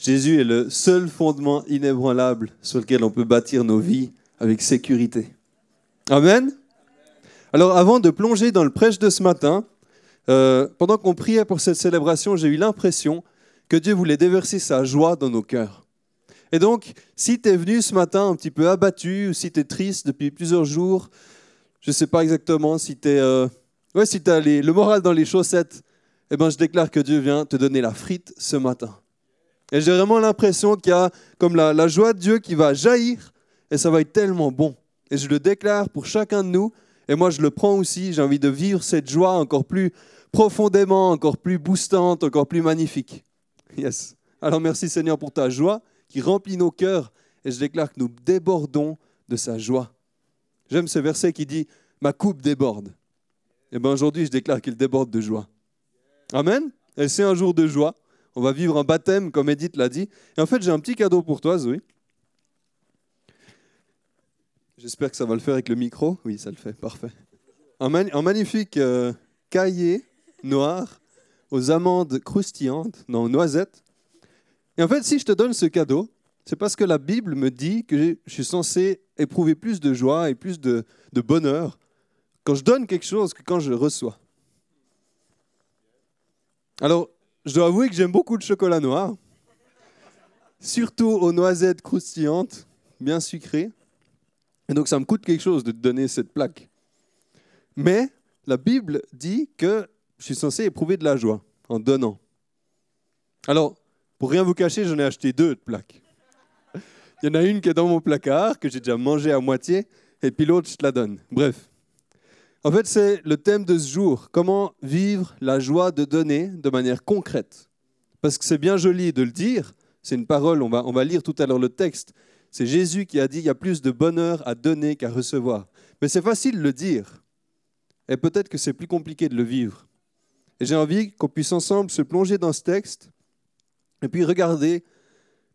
Jésus est le seul fondement inébranlable sur lequel on peut bâtir nos vies avec sécurité. Amen. Alors avant de plonger dans le prêche de ce matin, euh, pendant qu'on priait pour cette célébration, j'ai eu l'impression que Dieu voulait déverser sa joie dans nos cœurs. Et donc, si tu es venu ce matin un petit peu abattu, ou si tu es triste depuis plusieurs jours, je ne sais pas exactement si tu euh, ouais, si as le moral dans les chaussettes, eh ben, je déclare que Dieu vient te donner la frite ce matin. Et j'ai vraiment l'impression qu'il y a comme la, joie de Dieu qui va jaillir, et ça va être tellement bon. Et je le déclare pour chacun de nous, et moi je le prends aussi, j'ai envie de vivre cette joie encore plus profondément, encore plus boostante, encore plus magnifique. Yes. Alors merci Seigneur pour ta joie qui remplit nos cœurs, et je déclare que nous débordons de sa joie. J'aime ce verset qui dit Ma coupe déborde. Et eh bien aujourd'hui, je déclare qu'il déborde de joie. Amen. Et c'est un jour de joie. On va vivre un baptême, comme Edith l'a dit. Et en fait, j'ai un petit cadeau pour toi, Zoé. J'espère que ça va le faire avec le micro. Oui, ça le fait. Parfait. Un, magnifique euh, cahier noir aux amandes croustillantes, non, noisettes. Et en fait, si je te donne ce cadeau, c'est parce que la Bible me dit que je suis censé éprouver plus de joie et plus de, bonheur quand je donne quelque chose que quand je reçois. Alors, je dois avouer que j'aime beaucoup le chocolat noir, surtout aux noisettes croustillantes, bien sucrées. Et donc, ça me coûte quelque chose de te donner cette plaque. Mais la Bible dit que je suis censé éprouver de la joie en donnant. Alors, pour rien vous cacher, j'en ai acheté deux de plaques. Il y en a une qui est dans mon placard, que j'ai déjà mangé à moitié, et puis l'autre, je te la donne. Bref. En fait, c'est le thème de ce jour. Comment vivre la joie de donner de manière concrète. Parce que c'est bien joli de le dire, c'est une parole, on va, lire tout à l'heure le texte. C'est Jésus qui a dit, il y a plus de bonheur à donner qu'à recevoir. Mais c'est facile de le dire. Et peut-être que c'est plus compliqué de le vivre. Et j'ai envie qu'on puisse ensemble se plonger dans ce texte et puis regarder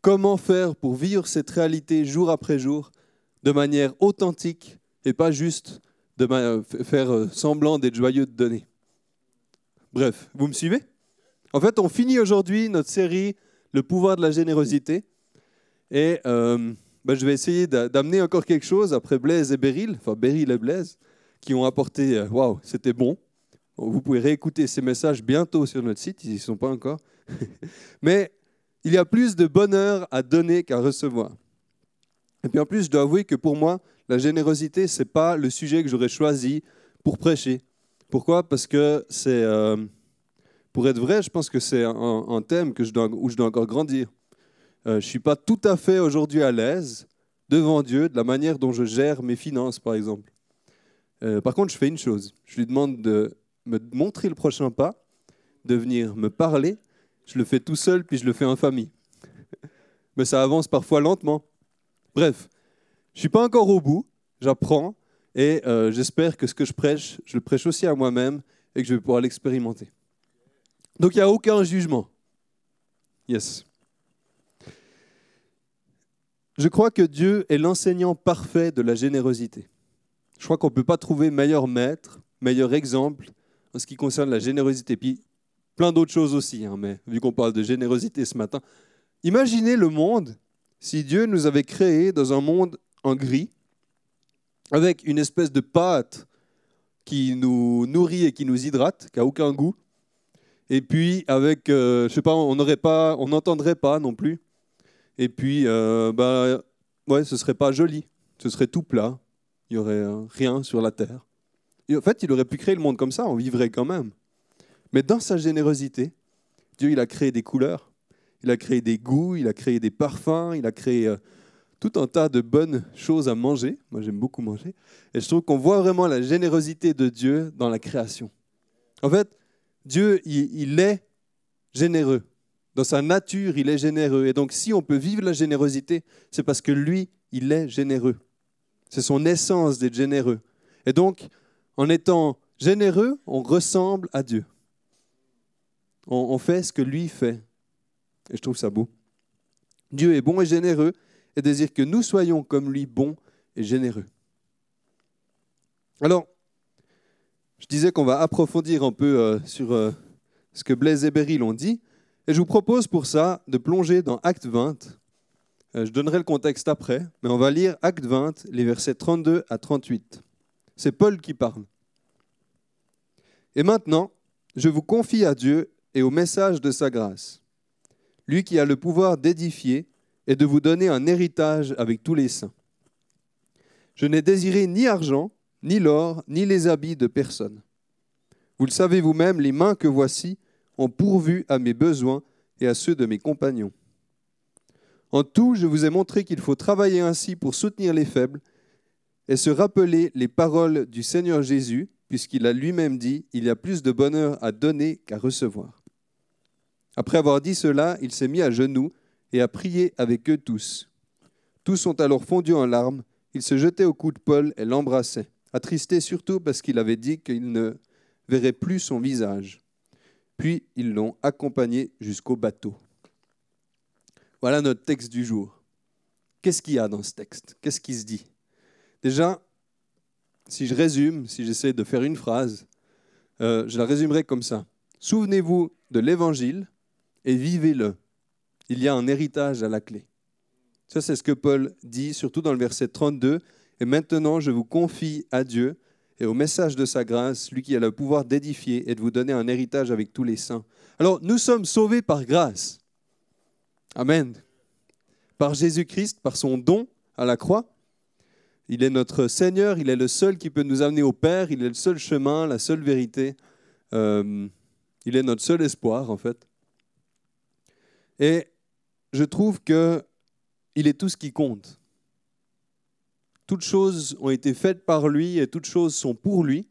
Comment faire pour vivre cette réalité jour après jour de manière authentique et pas juste de faire euh, semblant d'être joyeux de donner Bref, vous me suivez? En fait, on finit aujourd'hui notre série Le pouvoir de la générosité. Et euh, ben, je vais essayer d'amener encore quelque chose après Blaise et Beryl, enfin Beryl et Blaise, qui ont apporté euh, Waouh, c'était bon. Vous pouvez réécouter ces messages bientôt sur notre site, ils n'y sont pas encore. Mais il y a plus de bonheur à donner qu'à recevoir. Et puis en plus, je dois avouer que pour moi, la générosité, ce n'est pas le sujet que j'aurais choisi pour prêcher. Pourquoi? Parce que c'est, euh, pour être vrai, je pense que c'est un, thème que je dois, où je dois encore grandir. Euh, je ne suis pas tout à fait aujourd'hui à l'aise devant Dieu de la manière dont je gère mes finances, par exemple. Euh, par contre, je fais une chose. Je lui demande de me montrer le prochain pas, de venir me parler je le fais tout seul, puis je le fais en famille. Mais ça avance parfois lentement. Bref, je ne suis pas encore au bout, j'apprends, et euh, j'espère que ce que je prêche, je le prêche aussi à moi-même, et que je vais pouvoir l'expérimenter. Donc il n'y a aucun jugement. Yes. Je crois que Dieu est l'enseignant parfait de la générosité. Je crois qu'on ne peut pas trouver meilleur maître, meilleur exemple en ce qui concerne la générosité. Puis plein d'autres choses aussi, hein, mais vu qu'on parle de générosité ce matin, imaginez le monde si Dieu nous avait créé dans un monde en gris, avec une espèce de pâte qui nous nourrit et qui nous hydrate, qui n'a aucun goût, et puis avec, euh, je sais pas, on n'aurait pas, on n'entendrait pas non plus, et puis, euh, bah, ouais, ce serait pas joli, ce serait tout plat, il y aurait euh, rien sur la terre. En fait, il aurait pu créer le monde comme ça, on vivrait quand même. Mais dans sa générosité, Dieu, il a créé des couleurs, il a créé des goûts, il a créé des parfums, il a créé euh, tout un tas de bonnes choses à manger. Moi, j'aime beaucoup manger. Et je trouve qu'on voit vraiment la générosité de Dieu dans la création. En fait, Dieu, il, est généreux. Dans sa nature, il est généreux. Et donc, si on peut vivre la générosité, c'est parce que lui, il est généreux. C'est son essence d'être généreux. Et donc, en étant généreux, on ressemble à Dieu on, fait ce que lui fait. Et je trouve ça beau. Dieu est bon et généreux et désire que nous soyons comme lui bons et généreux. Alors, je disais qu'on va approfondir un peu euh, sur euh, ce que Blaise et Beryl ont dit. Et je vous propose pour ça de plonger dans Acte 20. Euh, je donnerai le contexte après, mais on va lire Acte 20, les versets 32 à 38. C'est Paul qui parle. Et maintenant, je vous confie à Dieu et au message de sa grâce, lui qui a le pouvoir d'édifier et de vous donner un héritage avec tous les saints. Je n'ai désiré ni argent, ni l'or, ni les habits de personne. Vous le savez vous-même, les mains que voici ont pourvu à mes besoins et à ceux de mes compagnons. En tout, je vous ai montré qu'il faut travailler ainsi pour soutenir les faibles et se rappeler les paroles du Seigneur Jésus, puisqu'il a lui-même dit, Il y a plus de bonheur à donner qu'à recevoir. Après avoir dit cela, il s'est mis à genoux et a prié avec eux tous. Tous sont alors fondus en larmes, il se jetait au cou de Paul et l'embrassait, attristé surtout parce qu'il avait dit qu'il ne verrait plus son visage. Puis ils l'ont accompagné jusqu'au bateau. Voilà notre texte du jour. Qu'est-ce qu'il y a dans ce texte? Qu'est-ce qui se dit? Déjà, si je résume, si j'essaie de faire une phrase, euh, je la résumerai comme ça. Souvenez-vous de l'Évangile et vivez-le. Il y a un héritage à la clé. Ça, c'est ce que Paul dit, surtout dans le verset 32. Et maintenant, je vous confie à Dieu et au message de sa grâce, lui qui a le pouvoir d'édifier et de vous donner un héritage avec tous les saints. Alors, nous sommes sauvés par grâce. Amen. Par Jésus-Christ, par son don à la croix. Il est notre Seigneur, il est le seul qui peut nous amener au Père, il est le seul chemin, la seule vérité. Euh, il est notre seul espoir, en fait. Et je trouve que il est tout ce qui compte. Toutes choses ont été faites par lui et toutes choses sont pour lui.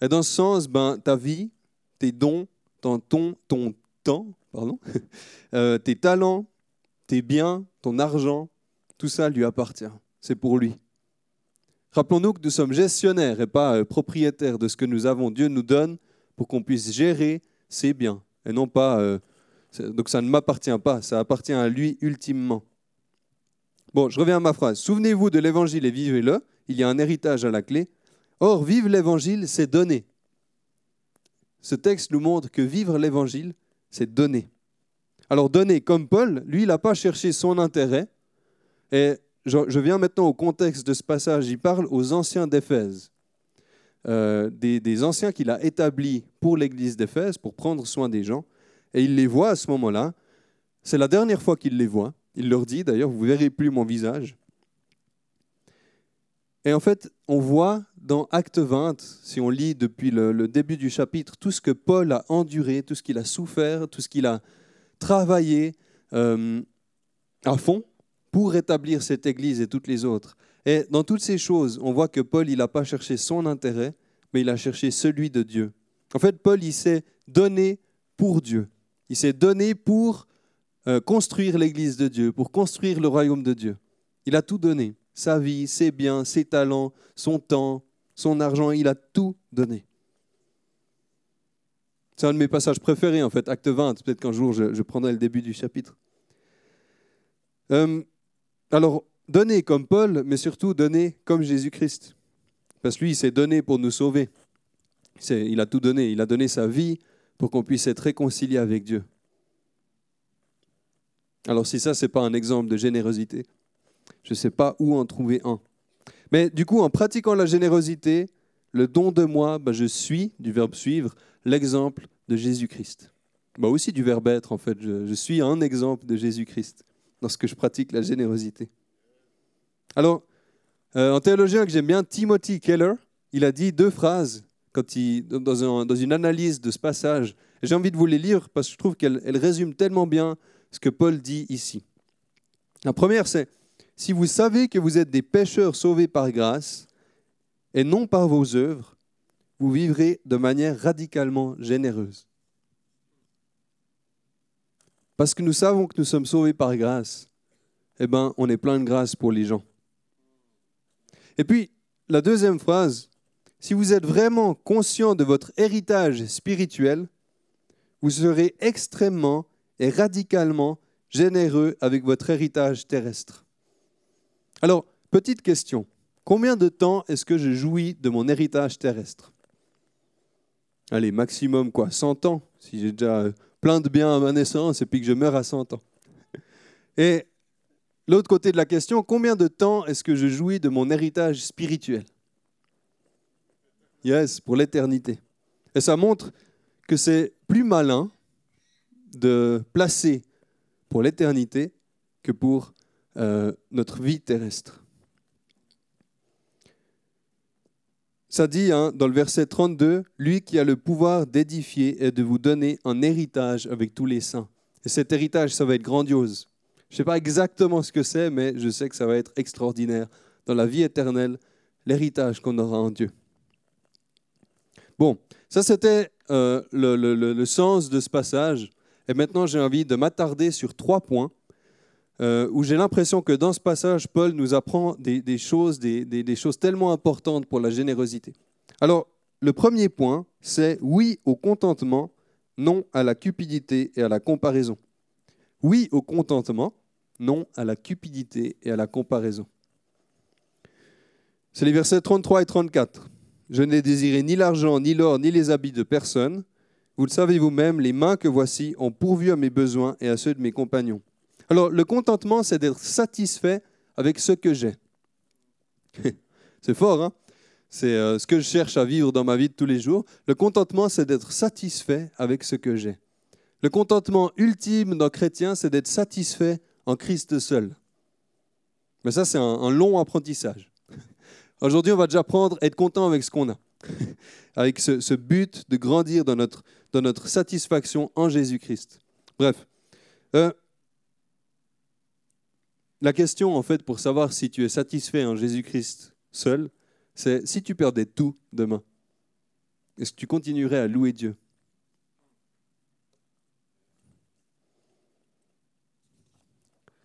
Et dans ce sens, ben, ta vie, tes dons, ton, ton, temps, pardon, euh, tes talents, tes biens, ton argent, tout ça lui appartient. C'est pour lui. Rappelons-nous que nous sommes gestionnaires et pas euh, propriétaires de ce que nous avons. Dieu nous donne pour qu'on puisse gérer ses biens et non pas. Euh, donc ça ne m'appartient pas, ça appartient à lui ultimement. Bon, je reviens à ma phrase. Souvenez-vous de l'évangile et vivez-le. Il y a un héritage à la clé. Or, vivre l'évangile, c'est donner. Ce texte nous montre que vivre l'évangile, c'est donner. Alors, donner, comme Paul, lui, il n'a pas cherché son intérêt. Et je, viens maintenant au contexte de ce passage. Il parle aux anciens d'Éphèse. Euh, des, des, anciens qu'il a établis pour l'église d'Éphèse, pour prendre soin des gens. Et il les voit à ce moment-là. C'est la dernière fois qu'il les voit. Il leur dit d'ailleurs, vous ne verrez plus mon visage. Et en fait, on voit dans Acte 20, si on lit depuis le, début du chapitre, tout ce que Paul a enduré, tout ce qu'il a souffert, tout ce qu'il a travaillé euh, à fond pour rétablir cette Église et toutes les autres. Et dans toutes ces choses, on voit que Paul, il n'a pas cherché son intérêt, mais il a cherché celui de Dieu. En fait, Paul, il s'est donné pour Dieu. Il s'est donné pour euh, construire l'Église de Dieu, pour construire le royaume de Dieu. Il a tout donné, sa vie, ses biens, ses talents, son temps, son argent, il a tout donné. C'est un de mes passages préférés, en fait, acte 20. Peut-être qu'un jour, je, prendrai le début du chapitre. Euh, alors, donner comme Paul, mais surtout donner comme Jésus-Christ. Parce que lui, il s'est donné pour nous sauver. Il a tout donné. Il a donné sa vie pour qu'on puisse être réconcilié avec Dieu. Alors si ça, ce n'est pas un exemple de générosité, je ne sais pas où en trouver un. Mais du coup, en pratiquant la générosité, le don de moi, bah, je suis, du verbe suivre, l'exemple de Jésus-Christ. Bah aussi du verbe être, en fait. Je, suis un exemple de Jésus-Christ lorsque je pratique la générosité. Alors, euh, un théologien que j'aime bien, Timothy Keller, il a dit deux phrases quand il, dans, une analyse de ce passage. J'ai envie de vous les lire parce que je trouve qu'elles résument tellement bien ce que Paul dit ici. La première, c'est, si vous savez que vous êtes des pécheurs sauvés par grâce et non par vos œuvres, vous vivrez de manière radicalement généreuse. Parce que nous savons que nous sommes sauvés par grâce, eh bien, on est plein de grâce pour les gens. Et puis, la deuxième phrase, si vous êtes vraiment conscient de votre héritage spirituel, vous serez extrêmement et radicalement généreux avec votre héritage terrestre. Alors, petite question. Combien de temps est-ce que je jouis de mon héritage terrestre? Allez, maximum quoi 100 ans, si j'ai déjà euh, plein de biens à ma naissance et puis que je meurs à 100 ans. Et l'autre côté de la question, combien de temps est-ce que je jouis de mon héritage spirituel? Yes, pour l'éternité. Et ça montre que c'est plus malin de placer pour l'éternité que pour euh, notre vie terrestre. Ça dit hein, dans le verset 32, lui qui a le pouvoir d'édifier et de vous donner un héritage avec tous les saints. Et cet héritage, ça va être grandiose. Je ne sais pas exactement ce que c'est, mais je sais que ça va être extraordinaire dans la vie éternelle, l'héritage qu'on aura en Dieu. Bon, ça c'était euh, le, sens de ce passage. Et maintenant, j'ai envie de m'attarder sur trois points euh, où j'ai l'impression que dans ce passage, Paul nous apprend des, choses, des, choses tellement importantes pour la générosité. Alors, le premier point, c'est oui au contentement, non à la cupidité et à la comparaison. Oui au contentement, non à la cupidité et à la comparaison. C'est les versets 33 et 34. Je n'ai désiré ni l'argent, ni l'or, ni les habits de personne. Vous le savez vous-même, les mains que voici ont pourvu à mes besoins et à ceux de mes compagnons. Alors, le contentement, c'est d'être satisfait avec ce que j'ai. c'est fort, hein? C'est euh, ce que je cherche à vivre dans ma vie de tous les jours. Le contentement, c'est d'être satisfait avec ce que j'ai. Le contentement ultime d'un chrétien, c'est d'être satisfait en Christ seul. Mais ça, c'est un long apprentissage. Aujourd'hui, on va déjà apprendre à être content avec ce qu'on a, avec ce, but de grandir dans notre, dans notre satisfaction en Jésus-Christ. Bref, euh, la question, en fait, pour savoir si tu es satisfait en Jésus-Christ seul, c'est si tu perdais tout demain, est-ce que tu continuerais à louer Dieu?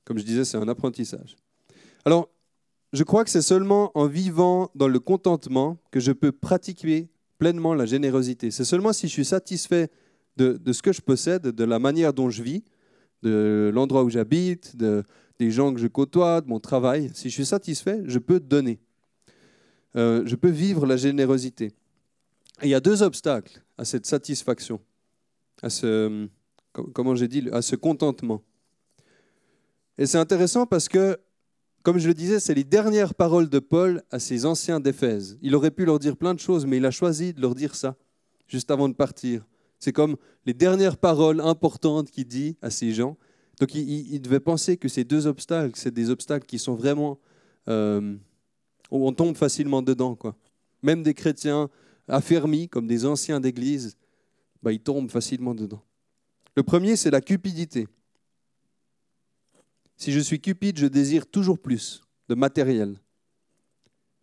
Comme je disais, c'est un apprentissage. Alors, je crois que c'est seulement en vivant dans le contentement que je peux pratiquer pleinement la générosité. C'est seulement si je suis satisfait de, ce que je possède, de la manière dont je vis, de l'endroit où j'habite, de, des gens que je côtoie, de mon travail. Si je suis satisfait, je peux donner. Euh, je peux vivre la générosité. Il y a deux obstacles à cette satisfaction, à ce, comment j'ai dit, à ce contentement. Et c'est intéressant parce que comme je le disais, c'est les dernières paroles de Paul à ses anciens d'Éphèse. Il aurait pu leur dire plein de choses, mais il a choisi de leur dire ça, juste avant de partir. C'est comme les dernières paroles importantes qu'il dit à ces gens. Donc il, devait penser que ces deux obstacles, c'est des obstacles qui sont vraiment... Euh, on tombe facilement dedans. Quoi. Même des chrétiens affermis, comme des anciens d'Église, bah, ils tombent facilement dedans. Le premier, c'est la cupidité. Si je suis cupide, je désire toujours plus de matériel.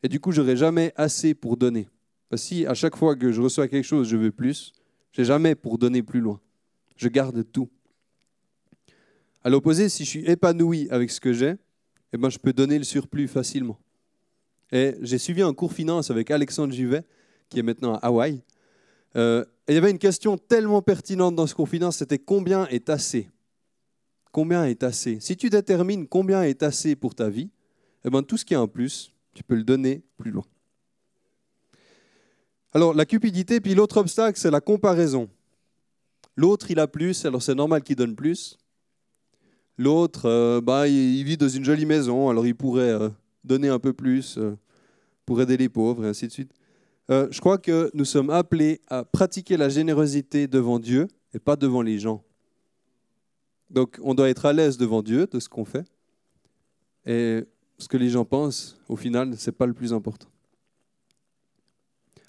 Et du coup, je n'aurai jamais assez pour donner. si à chaque fois que je reçois quelque chose, je veux plus, je n'ai jamais pour donner plus loin. Je garde tout. À l'opposé, si je suis épanoui avec ce que j'ai, eh ben, je peux donner le surplus facilement. Et j'ai suivi un cours finance avec Alexandre Juvet, qui est maintenant à Hawaï. Euh, et il y avait une question tellement pertinente dans ce cours finance, c'était combien est assez? Combien est assez. Si tu détermines combien est assez pour ta vie, eh ben, tout ce qui est en plus, tu peux le donner plus loin. Alors, la cupidité, puis l'autre obstacle, c'est la comparaison. L'autre, il a plus, alors c'est normal qu'il donne plus. L'autre, euh, bah, il vit dans une jolie maison, alors il pourrait euh, donner un peu plus euh, pour aider les pauvres, et ainsi de suite. je crois que nous sommes appelés à pratiquer la générosité devant Dieu et pas devant les gens. Donc on doit être à l'aise devant Dieu de ce qu'on fait. Et ce que les gens pensent, au final, ce n'est pas le plus important.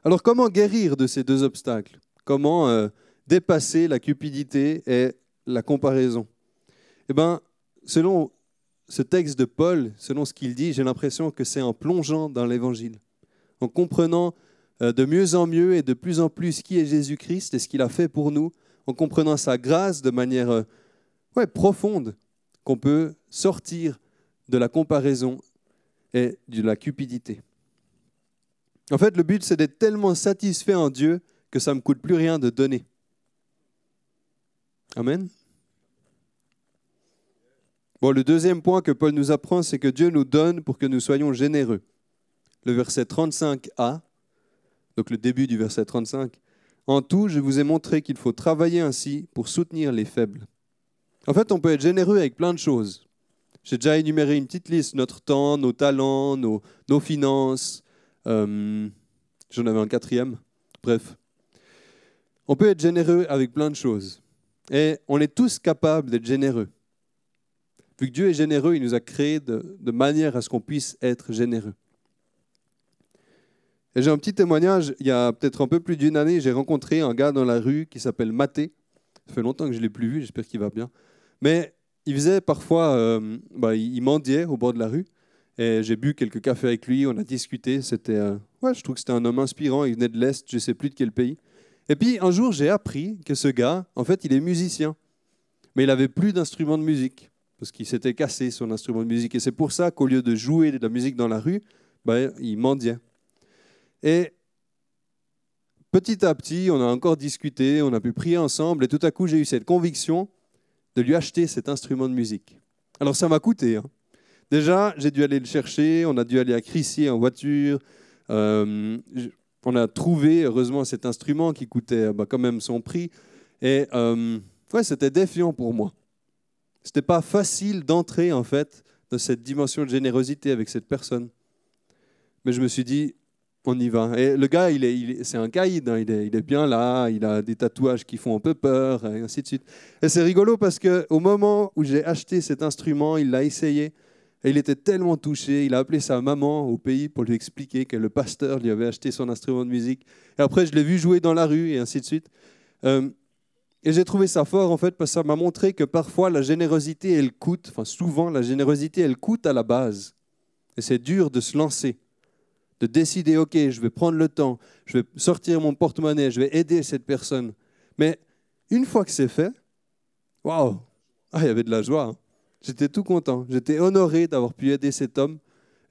Alors comment guérir de ces deux obstacles? Comment euh, dépasser la cupidité et la comparaison? Eh bien, selon ce texte de Paul, selon ce qu'il dit, j'ai l'impression que c'est en plongeant dans l'Évangile, en comprenant euh, de mieux en mieux et de plus en plus qui est Jésus-Christ et ce qu'il a fait pour nous, en comprenant sa grâce de manière euh, ouais, profonde qu'on peut sortir de la comparaison et de la cupidité. En fait, le but, c'est d'être tellement satisfait en Dieu que ça ne me coûte plus rien de donner. Amen. Bon, le deuxième point que Paul nous apprend, c'est que Dieu nous donne pour que nous soyons généreux. Le verset 35a, donc le début du verset 35, En tout, je vous ai montré qu'il faut travailler ainsi pour soutenir les faibles. En fait, on peut être généreux avec plein de choses. J'ai déjà énuméré une petite liste, notre temps, nos talents, nos, finances. Euh, J'en avais un quatrième. Bref. On peut être généreux avec plein de choses. Et on est tous capables d'être généreux. Vu que Dieu est généreux, il nous a créés de, de manière à ce qu'on puisse être généreux. Et j'ai un petit témoignage, il y a peut-être un peu plus d'une année, j'ai rencontré un gars dans la rue qui s'appelle Maté. Ça fait longtemps que je ne l'ai plus vu, j'espère qu'il va bien. Mais il faisait parfois, euh, bah, il mendiait au bord de la rue. Et j'ai bu quelques cafés avec lui, on a discuté. C'était, euh, ouais, je trouve que c'était un homme inspirant. Il venait de l'Est, je ne sais plus de quel pays. Et puis un jour, j'ai appris que ce gars, en fait, il est musicien. Mais il avait plus d'instrument de musique parce qu'il s'était cassé son instrument de musique. Et c'est pour ça qu'au lieu de jouer de la musique dans la rue, bah, il mendiait. Et petit à petit, on a encore discuté, on a pu prier ensemble, et tout à coup, j'ai eu cette conviction de lui acheter cet instrument de musique. Alors ça m'a coûté. Hein. Déjà, j'ai dû aller le chercher, on a dû aller à Crissier en voiture. Euh, on a trouvé, heureusement, cet instrument qui coûtait bah, quand même son prix. Et euh, ouais, c'était défiant pour moi. C'était pas facile d'entrer, en fait, dans cette dimension de générosité avec cette personne. Mais je me suis dit, on y va. Et le gars, il est, c'est un caïd, hein. il, est, il, est, bien là, il a des tatouages qui font un peu peur, et ainsi de suite. Et c'est rigolo parce qu'au moment où j'ai acheté cet instrument, il l'a essayé, et il était tellement touché, il a appelé sa maman au pays pour lui expliquer que le pasteur lui avait acheté son instrument de musique. Et après, je l'ai vu jouer dans la rue, et ainsi de suite. Euh, et j'ai trouvé ça fort, en fait, parce que ça m'a montré que parfois, la générosité, elle coûte, enfin souvent, la générosité, elle coûte à la base. Et c'est dur de se lancer de décider, OK, je vais prendre le temps, je vais sortir mon porte-monnaie, je vais aider cette personne. Mais une fois que c'est fait, waouh, ah, il y avait de la joie. Hein. J'étais tout content. J'étais honoré d'avoir pu aider cet homme.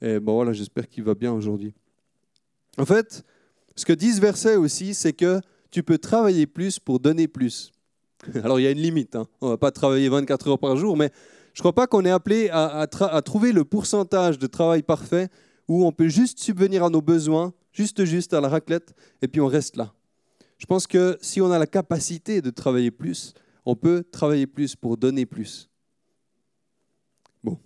Et bon, voilà, j'espère qu'il va bien aujourd'hui. En fait, ce que dit ce verset aussi, c'est que tu peux travailler plus pour donner plus. Alors, il y a une limite. Hein. On ne va pas travailler 24 heures par jour, mais je ne crois pas qu'on est appelé à, à trouver le pourcentage de travail parfait où on peut juste subvenir à nos besoins, juste juste à la raclette, et puis on reste là. Je pense que si on a la capacité de travailler plus, on peut travailler plus pour donner plus. Bon.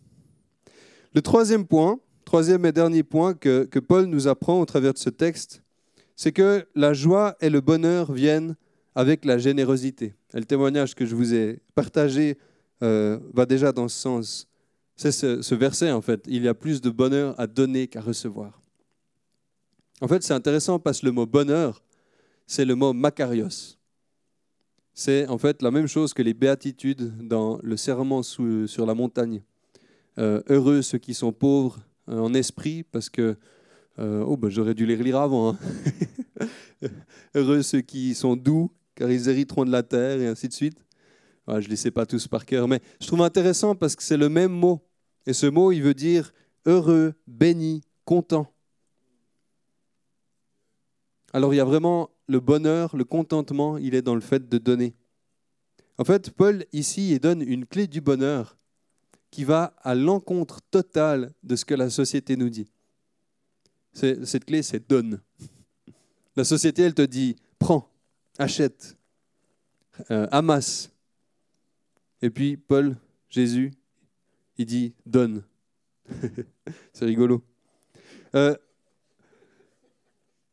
Le troisième point, troisième et dernier point que, que Paul nous apprend au travers de ce texte, c'est que la joie et le bonheur viennent avec la générosité. Et le témoignage que je vous ai partagé euh, va déjà dans ce sens. C'est ce, verset, en fait. Il y a plus de bonheur à donner qu'à recevoir. En fait, c'est intéressant parce que le mot bonheur, c'est le mot makarios. C'est en fait la même chose que les béatitudes dans le serment sur la montagne. Euh, heureux ceux qui sont pauvres euh, en esprit, parce que euh, oh, ben, j'aurais dû les relire avant. Hein. heureux ceux qui sont doux, car ils hériteront de la terre, et ainsi de suite. je ne les sais pas tous par cœur, mais je trouve intéressant parce que c'est le même mot. Et ce mot, il veut dire heureux, béni, content. Alors il y a vraiment le bonheur, le contentement, il est dans le fait de donner. En fait, Paul ici il donne une clé du bonheur qui va à l'encontre totale de ce que la société nous dit. Cette clé, c'est donne. La société, elle te dit prends, achète, euh, amasse. Et puis Paul, Jésus, il dit donne. c'est rigolo. Euh,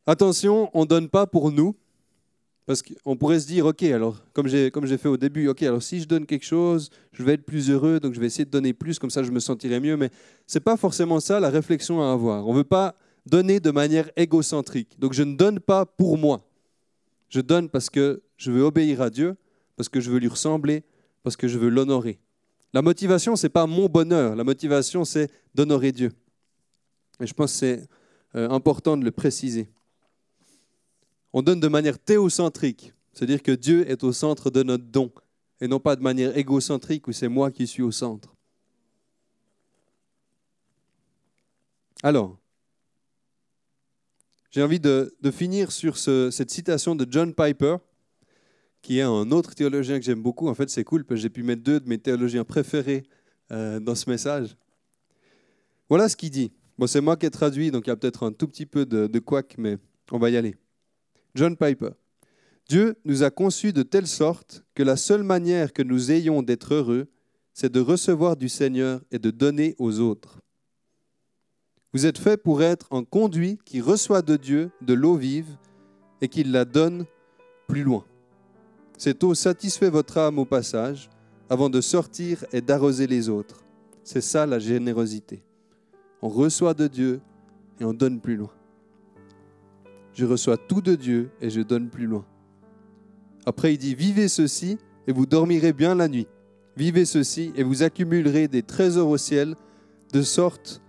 attention, on ne donne pas pour nous. Parce qu'on pourrait se dire, OK, alors, comme j'ai, comme j'ai fait au début, OK, alors si je donne quelque chose, je vais être plus heureux, donc je vais essayer de donner plus, comme ça je me sentirai mieux. Mais ce n'est pas forcément ça la réflexion à avoir. On ne veut pas donner de manière égocentrique. Donc je ne donne pas pour moi. Je donne parce que je veux obéir à Dieu, parce que je veux lui ressembler, parce que je veux l'honorer. La motivation, ce n'est pas mon bonheur. La motivation, c'est d'honorer Dieu. Et je pense que c'est euh, important de le préciser. On donne de manière théocentrique, c'est-à-dire que Dieu est au centre de notre don, et non pas de manière égocentrique où c'est moi qui suis au centre. Alors, j'ai envie de, finir sur cette citation de John Piper qui est un autre théologien que j'aime beaucoup. En fait, c'est cool parce que j'ai pu mettre deux de mes théologiens préférés euh, dans ce message. Voilà ce qu'il dit. Bon, c'est moi qui ai traduit, donc il y a peut-être un tout petit peu de, de mais on va y aller. John Piper. Dieu nous a conçus de telle sorte que la seule manière que nous ayons d'être heureux, c'est de recevoir du Seigneur et de donner aux autres. Vous êtes faits pour être un conduit qui reçoit de Dieu de l'eau vive et qui la donne plus loin. Cette eau satisfait votre âme au passage avant de sortir et d'arroser les autres. C'est ça la générosité. On reçoit de Dieu et on donne plus loin. Je reçois tout de Dieu et je donne plus loin. Après, il dit, vivez ceci et vous dormirez bien la nuit. Vivez ceci et vous accumulerez des trésors au ciel, de sorte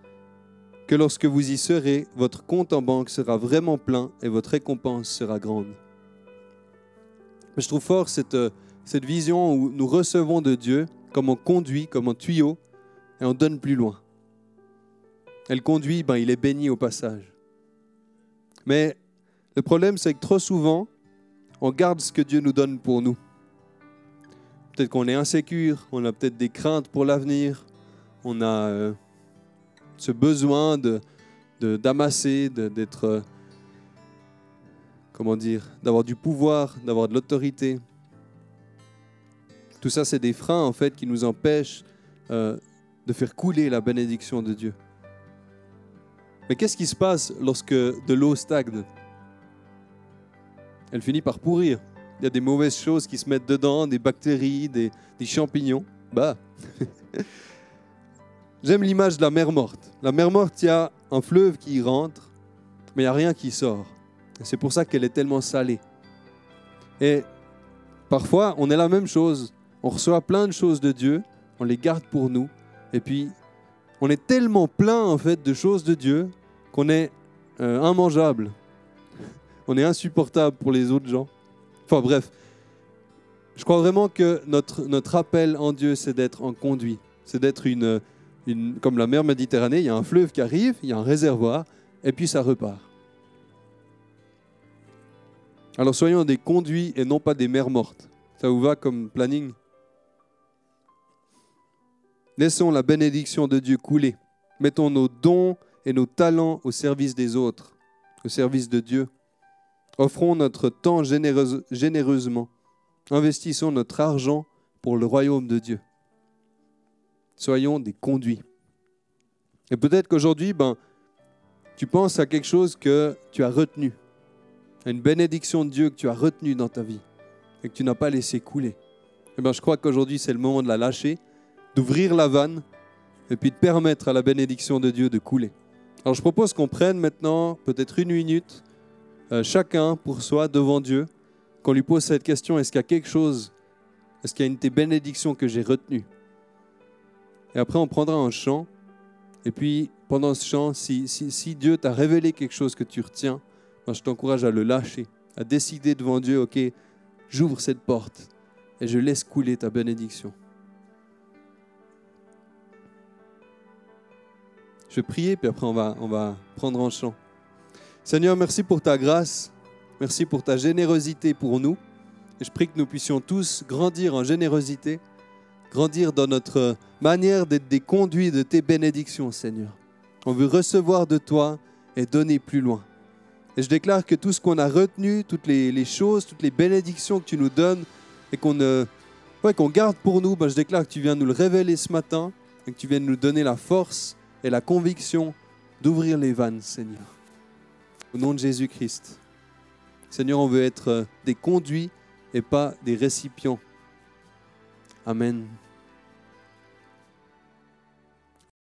que lorsque vous y serez, votre compte en banque sera vraiment plein et votre récompense sera grande. Je trouve fort cette, cette vision où nous recevons de Dieu comme on conduit, comme un tuyau, et on donne plus loin. Elle conduit, ben, il est béni au passage. Mais le problème, c'est que trop souvent, on garde ce que Dieu nous donne pour nous. Peut-être qu'on est insécure, on a peut-être des craintes pour l'avenir, on a euh, ce besoin de, d'amasser, d'être, euh, comment dire, d'avoir du pouvoir, d'avoir de l'autorité. Tout ça, c'est des freins en fait qui nous empêchent euh, de faire couler la bénédiction de Dieu. Mais qu'est-ce qui se passe lorsque de l'eau stagne? Elle finit par pourrir. Il y a des mauvaises choses qui se mettent dedans, des bactéries, des, champignons. Bah J'aime l'image de la mer morte. La mer morte, il y a un fleuve qui rentre, mais il n'y a rien qui sort. C'est pour ça qu'elle est tellement salée. Et parfois, on est la même chose. On reçoit plein de choses de Dieu, on les garde pour nous, et puis on est tellement plein en fait de choses de Dieu qu'on est euh, immangeable. On est insupportable pour les autres gens. Enfin bref, je crois vraiment que notre, notre appel en Dieu, c'est d'être en conduit. C'est d'être une, une, comme la mer Méditerranée, il y a un fleuve qui arrive, il y a un réservoir, et puis ça repart. Alors soyons des conduits et non pas des mers mortes. Ça vous va comme planning? Laissons la bénédiction de Dieu couler. Mettons nos dons et nos talents au service des autres, au service de Dieu. Offrons notre temps généreusement. Investissons notre argent pour le royaume de Dieu. Soyons des conduits. Et peut-être qu'aujourd'hui, ben, tu penses à quelque chose que tu as retenu, une bénédiction de Dieu que tu as retenue dans ta vie et que tu n'as pas laissé couler. Eh ben, je crois qu'aujourd'hui, c'est le moment de la lâcher d'ouvrir la vanne et puis de permettre à la bénédiction de Dieu de couler. Alors je propose qu'on prenne maintenant peut-être une minute, euh, chacun pour soi, devant Dieu, qu'on lui pose cette question, est-ce qu'il y a quelque chose, est-ce qu'il y a une des bénédictions que j'ai retenues? Et après on prendra un chant, et puis pendant ce chant, si, si, Dieu t'a révélé quelque chose que tu retiens, je t'encourage à le lâcher, à décider devant Dieu, ok, j'ouvre cette porte et je laisse couler ta bénédiction. Je vais prier, puis après on va, on va prendre en chant. Seigneur, merci pour ta grâce. Merci pour ta générosité pour nous. Je prie que nous puissions tous grandir en générosité, grandir dans notre manière d'être des conduits de tes bénédictions, Seigneur. On veut recevoir de toi et donner plus loin. Et je déclare que tout ce qu'on a retenu, toutes les, choses, toutes les bénédictions que tu nous donnes et qu'on ouais, qu'on garde pour nous, ben je déclare que tu viens nous le révéler ce matin et que tu viens nous donner la force et la conviction d'ouvrir les vannes, Seigneur. Au nom de Jésus-Christ. Seigneur, on veut être des conduits et pas des récipients. Amen.